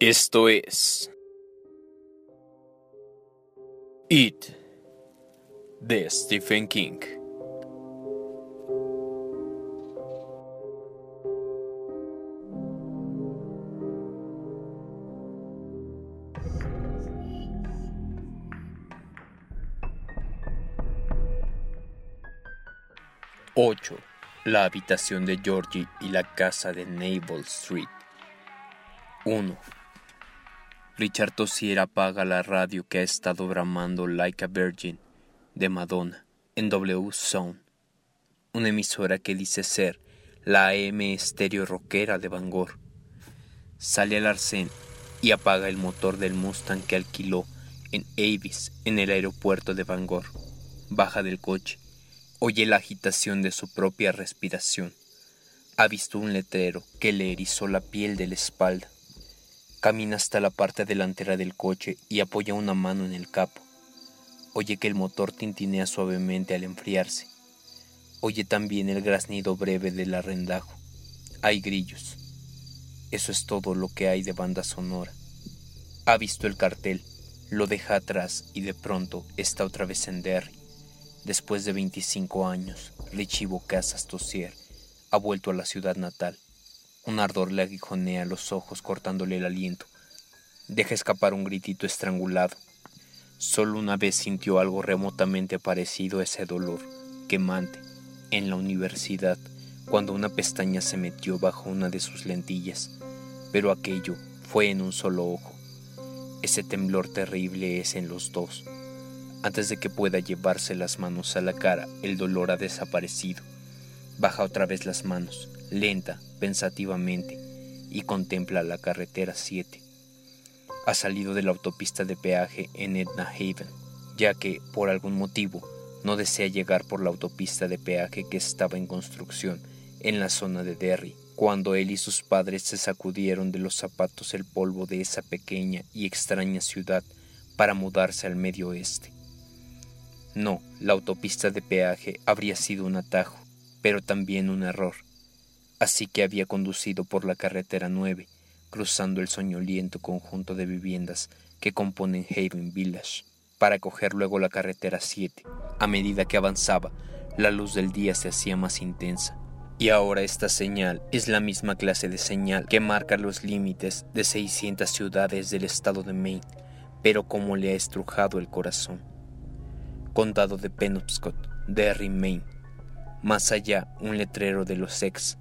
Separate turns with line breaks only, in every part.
Esto es It de Stephen King. Ocho. La habitación de Georgie y la casa de Naval Street. 1. Richard Tossier apaga la radio que ha estado bramando Like a Virgin de Madonna en W Zone, una emisora que dice ser la AM estéreo rockera de Bangor. Sale al arcén y apaga el motor del Mustang que alquiló en Avis en el aeropuerto de Bangor. Baja del coche, oye la agitación de su propia respiración. Ha visto un letrero que le erizó la piel de la espalda Camina hasta la parte delantera del coche y apoya una mano en el capo. Oye que el motor tintinea suavemente al enfriarse. Oye también el graznido breve del arrendajo. Hay grillos. Eso es todo lo que hay de banda sonora. Ha visto el cartel, lo deja atrás y de pronto está otra vez en Derry. Después de 25 años, Richie Bocasas Tossier ha vuelto a la ciudad natal. Un ardor le aguijonea los ojos cortándole el aliento. Deja escapar un gritito estrangulado. Solo una vez sintió algo remotamente parecido a ese dolor quemante en la universidad cuando una pestaña se metió bajo una de sus lentillas, pero aquello fue en un solo ojo. Ese temblor terrible es en los dos. Antes de que pueda llevarse las manos a la cara, el dolor ha desaparecido. Baja otra vez las manos, lenta, pensativamente, y contempla la carretera 7. Ha salido de la autopista de peaje en Edna Haven, ya que, por algún motivo, no desea llegar por la autopista de peaje que estaba en construcción en la zona de Derry, cuando él y sus padres se sacudieron de los zapatos el polvo de esa pequeña y extraña ciudad para mudarse al medio oeste. No, la autopista de peaje habría sido un atajo, pero también un error así que había conducido por la carretera 9, cruzando el soñoliento conjunto de viviendas que componen Haven Village, para coger luego la carretera 7. A medida que avanzaba, la luz del día se hacía más intensa. Y ahora esta señal es la misma clase de señal que marca los límites de 600 ciudades del estado de Maine, pero como le ha estrujado el corazón. Condado de Penobscot, Derry, Maine. Más allá, un letrero de los ex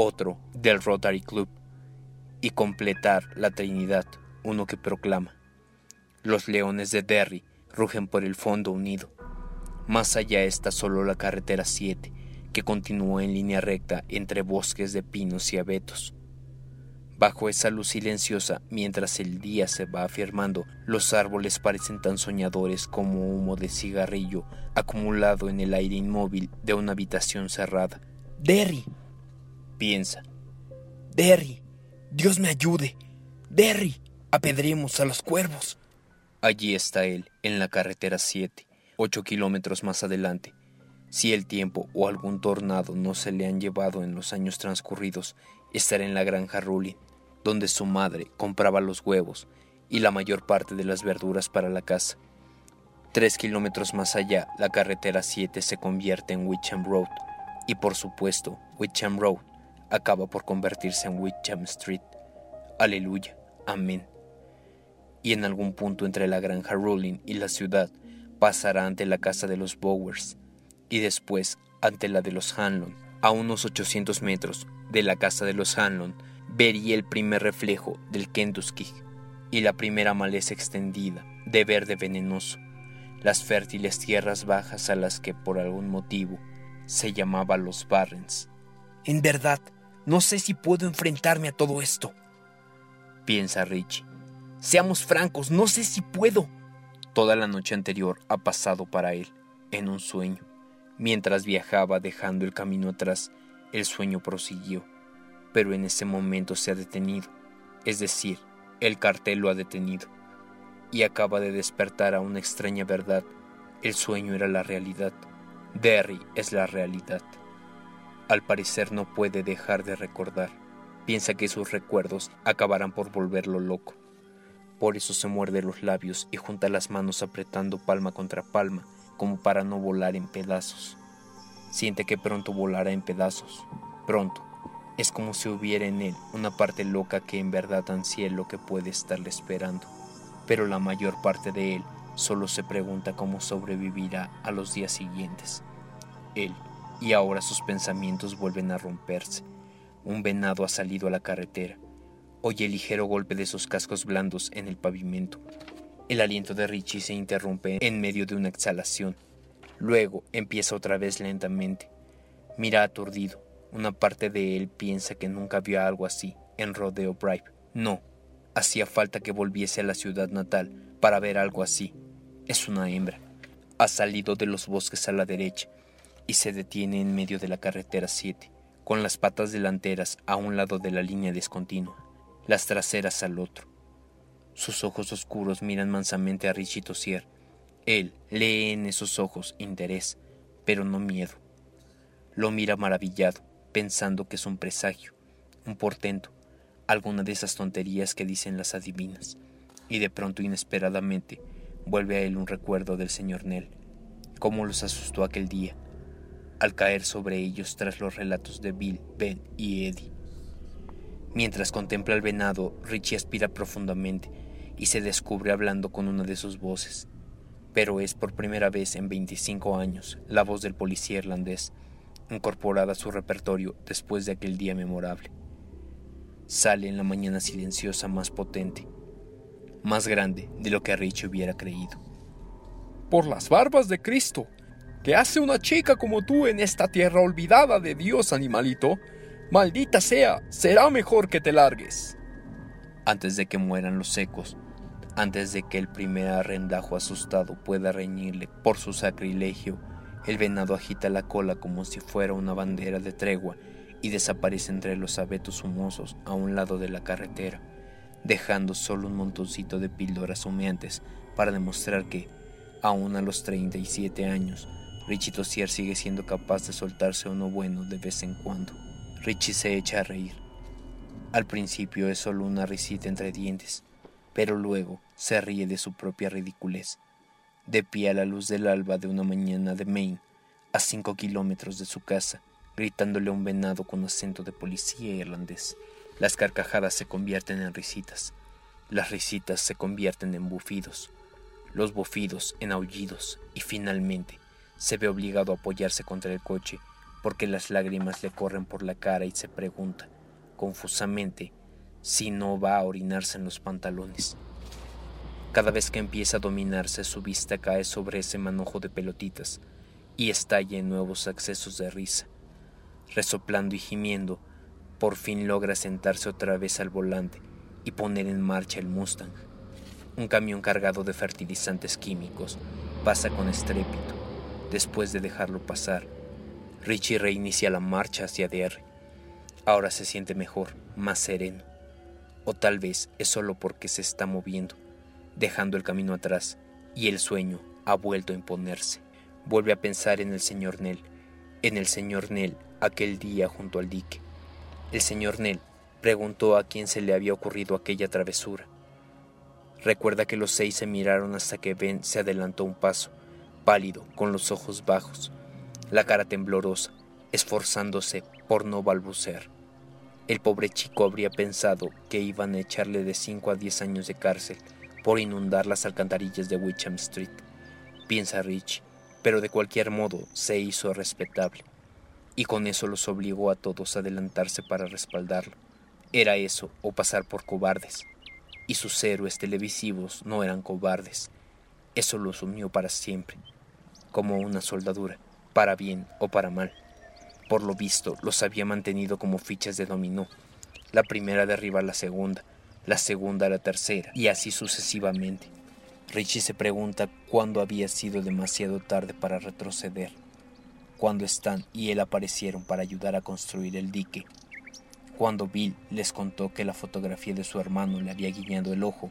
otro del Rotary Club, y completar la Trinidad, uno que proclama. Los leones de Derry rugen por el fondo unido. Más allá está solo la carretera 7, que continúa en línea recta entre bosques de pinos y abetos. Bajo esa luz silenciosa, mientras el día se va afirmando, los árboles parecen tan soñadores como humo de cigarrillo acumulado en el aire inmóvil de una habitación cerrada. Derry, piensa. Derry, Dios me ayude. Derry, apedremos a los cuervos. Allí está él, en la carretera 7, ocho kilómetros más adelante. Si el tiempo o algún tornado no se le han llevado en los años transcurridos, estará en la granja Rulin, donde su madre compraba los huevos y la mayor parte de las verduras para la casa. Tres kilómetros más allá, la carretera 7 se convierte en Witcham Road, y por supuesto, Witcham Road acaba por convertirse en Witcham Street. Aleluya, amén. Y en algún punto entre la granja Rolling y la ciudad pasará ante la casa de los Bowers y después ante la de los Hanlon. A unos 800 metros de la casa de los Hanlon vería el primer reflejo del Kentucky y la primera maleza extendida de verde venenoso, las fértiles tierras bajas a las que por algún motivo se llamaba los Barrens. En verdad, no sé si puedo enfrentarme a todo esto. Piensa Richie. Seamos francos, no sé si puedo. Toda la noche anterior ha pasado para él, en un sueño. Mientras viajaba dejando el camino atrás, el sueño prosiguió, pero en ese momento se ha detenido, es decir, el cartel lo ha detenido, y acaba de despertar a una extraña verdad. El sueño era la realidad. Derry es la realidad. Al parecer no puede dejar de recordar. Piensa que sus recuerdos acabarán por volverlo loco. Por eso se muerde los labios y junta las manos apretando palma contra palma, como para no volar en pedazos. Siente que pronto volará en pedazos. Pronto. Es como si hubiera en él una parte loca que en verdad ansía lo que puede estarle esperando. Pero la mayor parte de él solo se pregunta cómo sobrevivirá a los días siguientes. Él, y ahora sus pensamientos vuelven a romperse. Un venado ha salido a la carretera. Oye el ligero golpe de sus cascos blandos en el pavimento. El aliento de Richie se interrumpe en medio de una exhalación. Luego empieza otra vez lentamente. Mira aturdido. Una parte de él piensa que nunca vio algo así en Rodeo Drive. No, hacía falta que volviese a la ciudad natal para ver algo así. Es una hembra. Ha salido de los bosques a la derecha y se detiene en medio de la carretera 7, con las patas delanteras a un lado de la línea discontinua, las traseras al otro. Sus ojos oscuros miran mansamente a Richie Tossier. Él lee en esos ojos interés, pero no miedo. Lo mira maravillado, pensando que es un presagio, un portento, alguna de esas tonterías que dicen las adivinas, y de pronto inesperadamente vuelve a él un recuerdo del señor Nell, cómo los asustó aquel día, al caer sobre ellos tras los relatos de Bill, Ben y Eddie. Mientras contempla al venado, Richie aspira profundamente y se descubre hablando con una de sus voces. Pero es por primera vez en 25 años la voz del policía irlandés, incorporada a su repertorio después de aquel día memorable. Sale en la mañana silenciosa más potente, más grande de lo que Richie hubiera creído.
Por las barbas de Cristo, ¿qué hace una chica como tú en esta tierra olvidada de Dios, animalito? Maldita sea, será mejor que te largues.
Antes de que mueran los secos, antes de que el primer arrendajo asustado pueda reñirle por su sacrilegio, el venado agita la cola como si fuera una bandera de tregua y desaparece entre los abetos humosos a un lado de la carretera dejando solo un montoncito de píldoras humeantes para demostrar que, aún a los 37 años, Richie Tossier sigue siendo capaz de soltarse uno bueno de vez en cuando. Richie se echa a reír. Al principio es solo una risita entre dientes, pero luego se ríe de su propia ridiculez. De pie a la luz del alba de una mañana de Maine, a cinco kilómetros de su casa, gritándole a un venado con acento de policía irlandés. Las carcajadas se convierten en risitas, las risitas se convierten en bufidos, los bufidos en aullidos y finalmente se ve obligado a apoyarse contra el coche porque las lágrimas le corren por la cara y se pregunta, confusamente, si no va a orinarse en los pantalones. Cada vez que empieza a dominarse su vista cae sobre ese manojo de pelotitas y estalla en nuevos accesos de risa. Resoplando y gimiendo, por fin logra sentarse otra vez al volante y poner en marcha el Mustang. Un camión cargado de fertilizantes químicos pasa con estrépito. Después de dejarlo pasar, Richie reinicia la marcha hacia DR. Ahora se siente mejor, más sereno. O tal vez es solo porque se está moviendo, dejando el camino atrás, y el sueño ha vuelto a imponerse. Vuelve a pensar en el señor Nell, en el señor Nell aquel día junto al dique el señor Nell preguntó a quién se le había ocurrido aquella travesura. Recuerda que los seis se miraron hasta que Ben se adelantó un paso, pálido, con los ojos bajos, la cara temblorosa, esforzándose por no balbucear. El pobre chico habría pensado que iban a echarle de cinco a diez años de cárcel por inundar las alcantarillas de Wicham Street, piensa Rich, pero de cualquier modo se hizo respetable y con eso los obligó a todos a adelantarse para respaldarlo. Era eso o pasar por cobardes. Y sus héroes televisivos no eran cobardes. Eso los unió para siempre, como una soldadura, para bien o para mal. Por lo visto, los había mantenido como fichas de dominó. La primera derriba a la segunda, la segunda a la tercera, y así sucesivamente. Richie se pregunta cuándo había sido demasiado tarde para retroceder cuando Stan y él aparecieron para ayudar a construir el dique. Cuando Bill les contó que la fotografía de su hermano le había guiñado el ojo,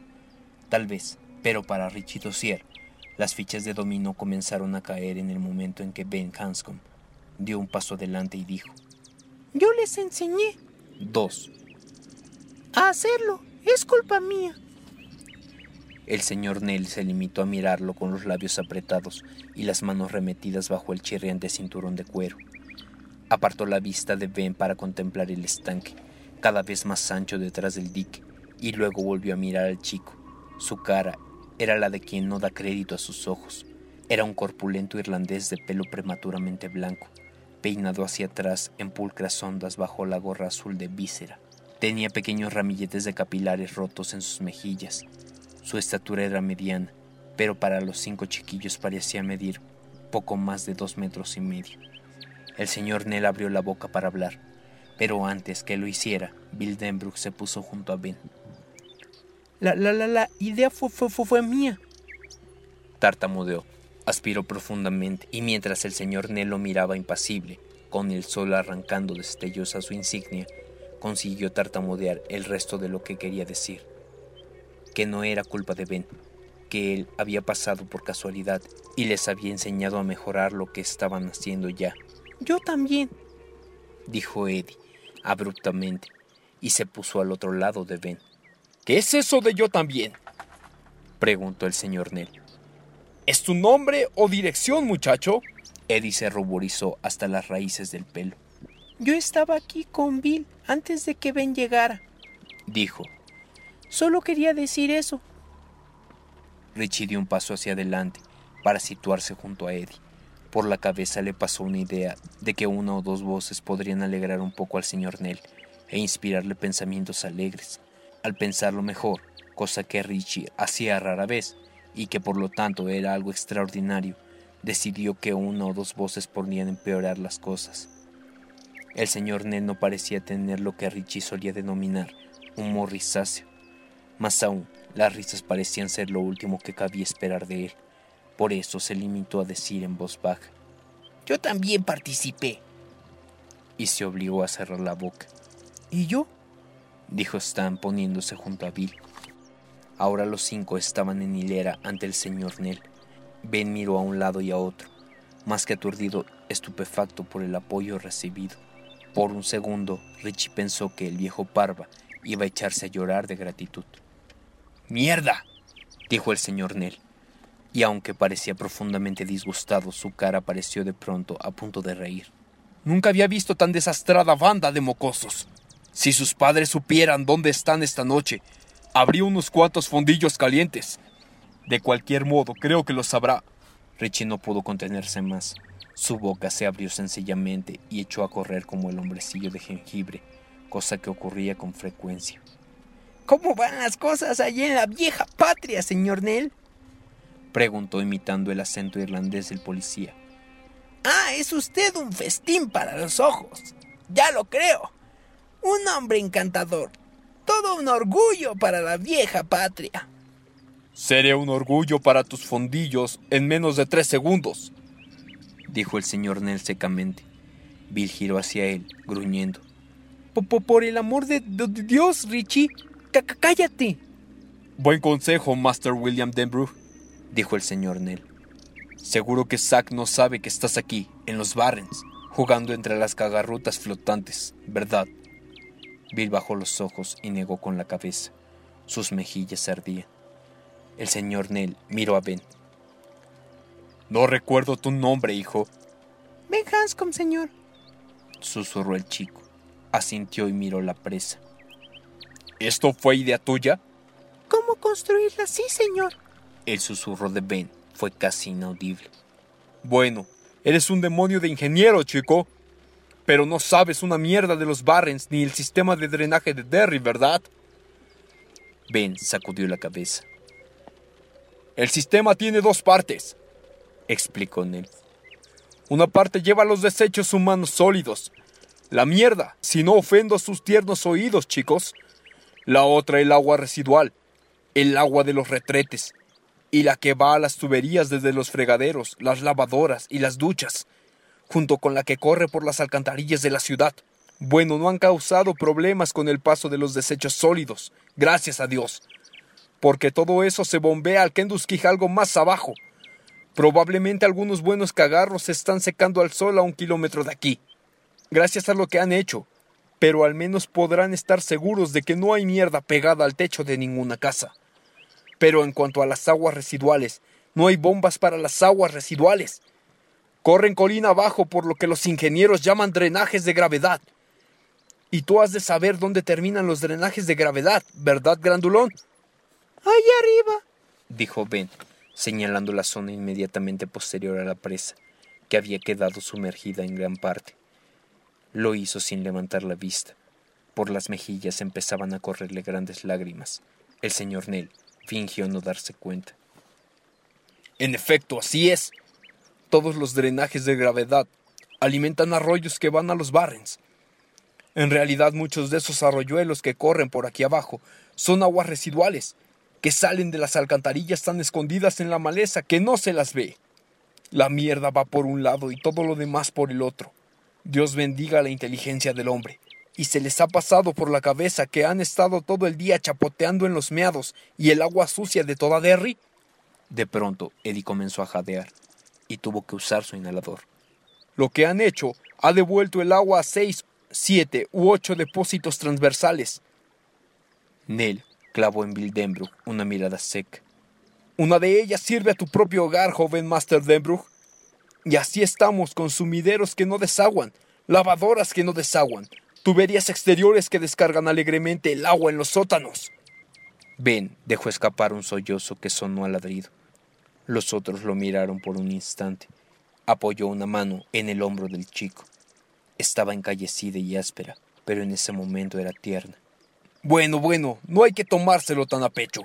tal vez, pero para Richie Dossier, las fichas de dominó comenzaron a caer en el momento en que Ben Hanscom dio un paso adelante y dijo:
Yo les enseñé.
Dos.
a hacerlo. Es culpa mía.
El señor Nell se limitó a mirarlo con los labios apretados y las manos remetidas bajo el chirriante cinturón de cuero. Apartó la vista de Ben para contemplar el estanque, cada vez más ancho detrás del dique, y luego volvió a mirar al chico. Su cara era la de quien no da crédito a sus ojos. Era un corpulento irlandés de pelo prematuramente blanco, peinado hacia atrás en pulcras ondas bajo la gorra azul de víscera. Tenía pequeños ramilletes de capilares rotos en sus mejillas su estatura era mediana, pero para los cinco chiquillos parecía medir poco más de dos metros y medio. El señor Nell abrió la boca para hablar, pero antes que lo hiciera, Bill Denbrook se puso junto a Ben.
La, la, la, la idea fue, fue, fue mía.
Tartamudeó, aspiró profundamente y mientras el señor Nell lo miraba impasible, con el sol arrancando destellos a su insignia, consiguió tartamudear el resto de lo que quería decir que no era culpa de Ben, que él había pasado por casualidad y les había enseñado a mejorar lo que estaban haciendo ya.
Yo también,
dijo Eddie abruptamente, y se puso al otro lado de Ben.
¿Qué es eso de yo también?
preguntó el señor Nell.
¿Es tu nombre o dirección, muchacho?
Eddie se ruborizó hasta las raíces del pelo.
Yo estaba aquí con Bill antes de que Ben llegara,
dijo,
Solo quería decir eso.
Richie dio un paso hacia adelante para situarse junto a Eddie. Por la cabeza le pasó una idea de que una o dos voces podrían alegrar un poco al señor Nell e inspirarle pensamientos alegres. Al pensarlo mejor, cosa que Richie hacía rara vez y que por lo tanto era algo extraordinario, decidió que una o dos voces podrían empeorar las cosas. El señor Nell no parecía tener lo que Richie solía denominar un morrisáceo más aún, las risas parecían ser lo último que cabía esperar de él. Por eso se limitó a decir en voz baja,
Yo también participé.
Y se obligó a cerrar la boca.
¿Y yo?
Dijo Stan poniéndose junto a Bill. Ahora los cinco estaban en hilera ante el señor Nell. Ben miró a un lado y a otro, más que aturdido, estupefacto por el apoyo recibido. Por un segundo, Richie pensó que el viejo Parva iba a echarse a llorar de gratitud.
¡Mierda!
dijo el señor Nell, y aunque parecía profundamente disgustado, su cara pareció de pronto a punto de reír.
Nunca había visto tan desastrada banda de mocosos. Si sus padres supieran dónde están esta noche, habría unos cuantos fondillos calientes. De cualquier modo, creo que lo sabrá.
Richie no pudo contenerse más. Su boca se abrió sencillamente y echó a correr como el hombrecillo de jengibre, cosa que ocurría con frecuencia.
¿Cómo van las cosas allí en la vieja patria, señor Nell?
Preguntó imitando el acento irlandés del policía.
Ah, es usted un festín para los ojos. Ya lo creo. Un hombre encantador. Todo un orgullo para la vieja patria.
Seré un orgullo para tus fondillos en menos de tres segundos,
dijo el señor Nell secamente. Bill giró hacia él, gruñendo.
Por el amor de Dios, Richie, cállate.
Buen consejo, Master William Denbrough,
dijo el señor Nell.
Seguro que Zack no sabe que estás aquí, en los Barrens, jugando entre las cagarrutas flotantes, ¿verdad?
Bill bajó los ojos y negó con la cabeza. Sus mejillas ardían. El señor Nell miró a Ben.
No recuerdo tu nombre, hijo.
Ben Hanscom, señor.
Susurró el chico. Asintió y miró la presa.
¿Esto fue idea tuya?
¿Cómo construirla así, señor?
El susurro de Ben fue casi inaudible.
Bueno, eres un demonio de ingeniero, chico. Pero no sabes una mierda de los Barrens ni el sistema de drenaje de Derry, ¿verdad?
Ben sacudió la cabeza.
El sistema tiene dos partes, explicó Nell. Una parte lleva los desechos humanos sólidos. La mierda, si no ofendo a sus tiernos oídos, chicos, la otra el agua residual, el agua de los retretes, y la que va a las tuberías desde los fregaderos, las lavadoras y las duchas, junto con la que corre por las alcantarillas de la ciudad. Bueno, no han causado problemas con el paso de los desechos sólidos, gracias a Dios, porque todo eso se bombea al Kenduskij algo más abajo. Probablemente algunos buenos cagarros se están secando al sol a un kilómetro de aquí. Gracias a lo que han hecho, pero al menos podrán estar seguros de que no hay mierda pegada al techo de ninguna casa. Pero en cuanto a las aguas residuales, no hay bombas para las aguas residuales. Corren colina abajo por lo que los ingenieros llaman drenajes de gravedad. Y tú has de saber dónde terminan los drenajes de gravedad, ¿verdad, grandulón?
Ahí arriba,
dijo Ben, señalando la zona inmediatamente posterior a la presa, que había quedado sumergida en gran parte. Lo hizo sin levantar la vista. Por las mejillas empezaban a correrle grandes lágrimas. El señor Nell fingió no darse cuenta.
En efecto, así es. Todos los drenajes de gravedad alimentan arroyos que van a los barrens. En realidad muchos de esos arroyuelos que corren por aquí abajo son aguas residuales, que salen de las alcantarillas tan escondidas en la maleza que no se las ve. La mierda va por un lado y todo lo demás por el otro. Dios bendiga la inteligencia del hombre. Y se les ha pasado por la cabeza que han estado todo el día chapoteando en los meados y el agua sucia de toda Derry.
De pronto, Eddie comenzó a jadear y tuvo que usar su inhalador.
Lo que han hecho ha devuelto el agua a seis, siete u ocho depósitos transversales.
Nell clavó en Bill Denbrook una mirada seca.
Una de ellas sirve a tu propio hogar, joven Master Denbrook. Y así estamos con sumideros que no desaguan, lavadoras que no desaguan, tuberías exteriores que descargan alegremente el agua en los sótanos.
Ben dejó escapar un sollozo que sonó a ladrido. Los otros lo miraron por un instante. Apoyó una mano en el hombro del chico. Estaba encallecida y áspera, pero en ese momento era tierna.
Bueno, bueno, no hay que tomárselo tan a pecho.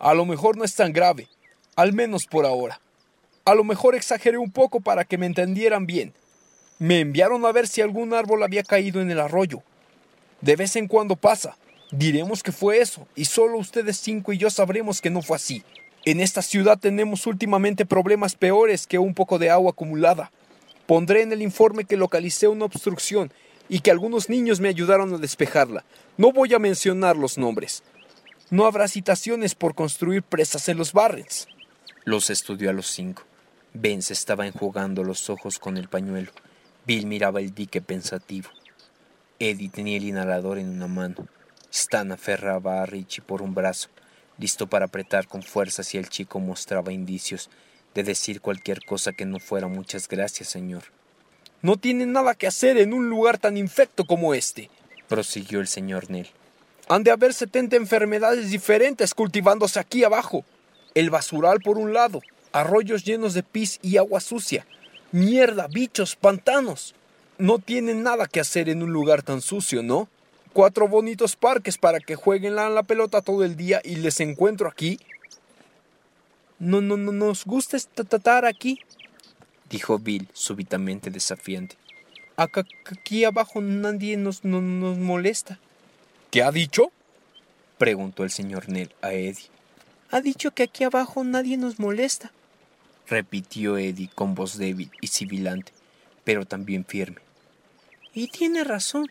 A lo mejor no es tan grave, al menos por ahora. A lo mejor exageré un poco para que me entendieran bien. Me enviaron a ver si algún árbol había caído en el arroyo. De vez en cuando pasa. Diremos que fue eso, y solo ustedes cinco y yo sabremos que no fue así. En esta ciudad tenemos últimamente problemas peores que un poco de agua acumulada. Pondré en el informe que localicé una obstrucción y que algunos niños me ayudaron a despejarla. No voy a mencionar los nombres. No habrá citaciones por construir presas en los barrens.
Los estudió a los cinco. Ben se estaba enjugando los ojos con el pañuelo. Bill miraba el dique pensativo. Eddie tenía el inhalador en una mano. Stan aferraba a Richie por un brazo, listo para apretar con fuerza si el chico mostraba indicios de decir cualquier cosa que no fuera muchas gracias, señor.
No tienen nada que hacer en un lugar tan infecto como este,
prosiguió el señor Nell.
Han de haber setenta enfermedades diferentes cultivándose aquí abajo. El basural por un lado, arroyos llenos de pis y agua sucia, mierda, bichos, pantanos. No tienen nada que hacer en un lugar tan sucio, ¿no? Cuatro bonitos parques para que jueguen la, la pelota todo el día y les encuentro aquí. No, no, no nos gusta estar aquí,
dijo Bill súbitamente desafiante.
Acá, aquí abajo nadie nos, nos molesta.
¿Qué ha dicho?
preguntó el señor Nell a Eddie.
Ha dicho que aquí abajo nadie nos molesta,
repitió Eddie con voz débil y sibilante, pero también firme.
Y tiene razón.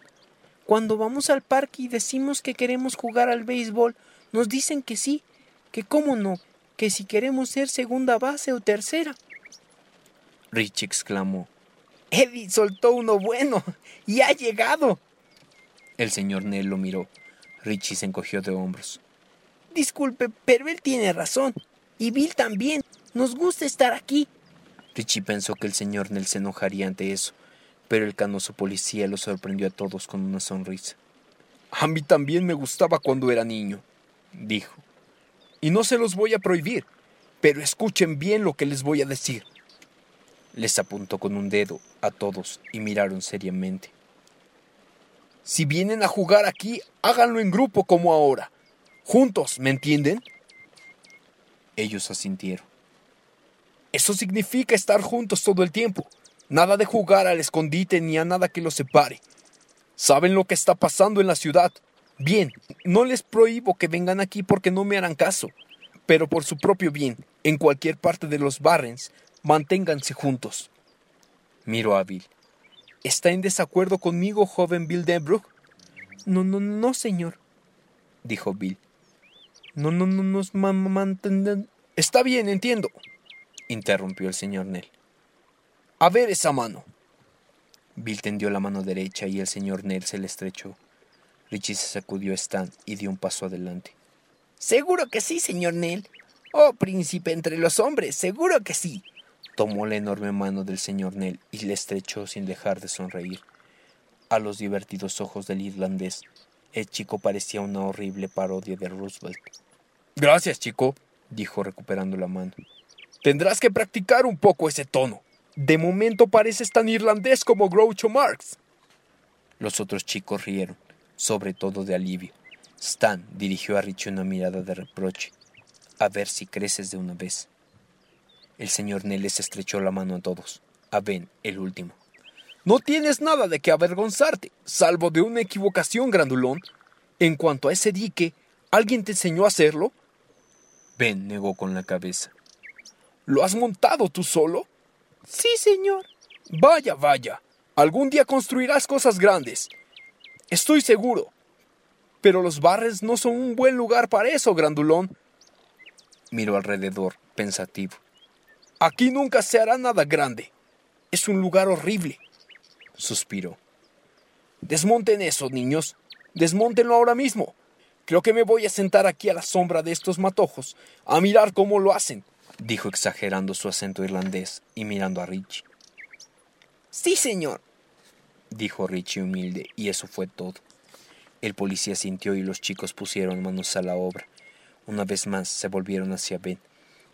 Cuando vamos al parque y decimos que queremos jugar al béisbol, nos dicen que sí, que cómo no, que si queremos ser segunda base o tercera.
Rich exclamó.
Eddie soltó uno bueno y ha llegado.
El señor Nell lo miró. Richie se encogió de hombros.
Disculpe, pero él tiene razón. Y Bill también. Nos gusta estar aquí.
Richie pensó que el señor Nell se enojaría ante eso, pero el canoso policía lo sorprendió a todos con una sonrisa.
A mí también me gustaba cuando era niño, dijo. Y no se los voy a prohibir, pero escuchen bien lo que les voy a decir.
Les apuntó con un dedo a todos y miraron seriamente.
Si vienen a jugar aquí, háganlo en grupo como ahora. Juntos, ¿me entienden?
Ellos asintieron.
Eso significa estar juntos todo el tiempo. Nada de jugar al escondite ni a nada que los separe. ¿Saben lo que está pasando en la ciudad? Bien, no les prohíbo que vengan aquí porque no me harán caso, pero por su propio bien, en cualquier parte de los Barrens, manténganse juntos.
Miro a Bill.
¿Está en desacuerdo conmigo, joven Bill Denbrook?
No, no, no, señor,
dijo Bill.
No, no, no nos mantendrán.
Está bien, entiendo,
interrumpió el señor Nell.
A ver esa mano.
Bill tendió la mano derecha y el señor Nell se le estrechó. Richie se sacudió a Stan y dio un paso adelante.
Seguro que sí, señor Nell. Oh, príncipe entre los hombres, seguro que sí.
Tomó la enorme mano del señor Nell y le estrechó sin dejar de sonreír. A los divertidos ojos del irlandés, el chico parecía una horrible parodia de Roosevelt.
Gracias, chico, dijo recuperando la mano. Tendrás que practicar un poco ese tono. De momento pareces tan irlandés como Groucho Marx.
Los otros chicos rieron, sobre todo de alivio. Stan dirigió a Richie una mirada de reproche. A ver si creces de una vez. El señor Neles estrechó la mano a todos, a Ben, el último.
No tienes nada de qué avergonzarte, salvo de una equivocación, grandulón. En cuanto a ese dique, ¿alguien te enseñó a hacerlo?
Ben negó con la cabeza.
¿Lo has montado tú solo?
Sí, señor.
Vaya, vaya. Algún día construirás cosas grandes. Estoy seguro. Pero los barres no son un buen lugar para eso, grandulón.
Miró alrededor, pensativo.
Aquí nunca se hará nada grande. Es un lugar horrible.
Suspiró.
Desmonten eso, niños. Desmontenlo ahora mismo. Creo que me voy a sentar aquí a la sombra de estos matojos, a mirar cómo lo hacen
dijo exagerando su acento irlandés y mirando a Richie.
Sí, señor,
dijo Richie humilde, y eso fue todo. El policía sintió y los chicos pusieron manos a la obra. Una vez más se volvieron hacia Ben,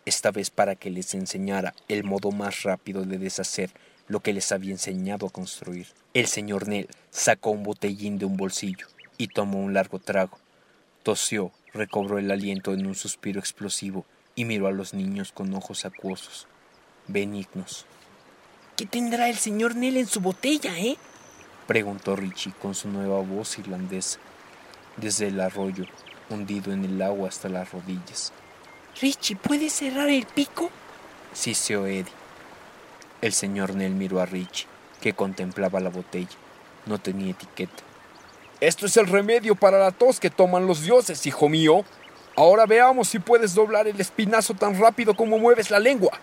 esta vez para que les enseñara el modo más rápido de deshacer lo que les había enseñado a construir. El señor Nell sacó un botellín de un bolsillo y tomó un largo trago. Tosió, recobró el aliento en un suspiro explosivo y miró a los niños con ojos acuosos, benignos.
¿Qué tendrá el señor Nell en su botella, eh?
preguntó Richie con su nueva voz irlandesa, desde el arroyo, hundido en el agua hasta las rodillas.
Richie, ¿puedes cerrar el pico?
Sí, se Eddie. El señor Nell miró a Richie, que contemplaba la botella. No tenía etiqueta.
Esto es el remedio para la tos que toman los dioses, hijo mío, Ahora veamos si puedes doblar el espinazo tan rápido como mueves la lengua.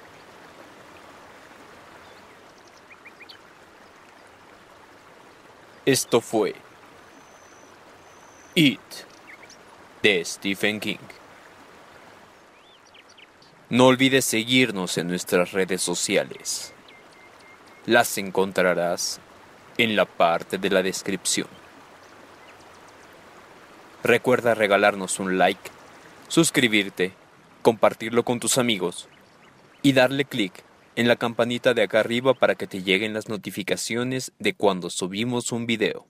Esto fue It de Stephen King. No olvides seguirnos en nuestras redes sociales. Las encontrarás en la parte de la descripción. Recuerda regalarnos un like suscribirte, compartirlo con tus amigos y darle clic en la campanita de acá arriba para que te lleguen las notificaciones de cuando subimos un video.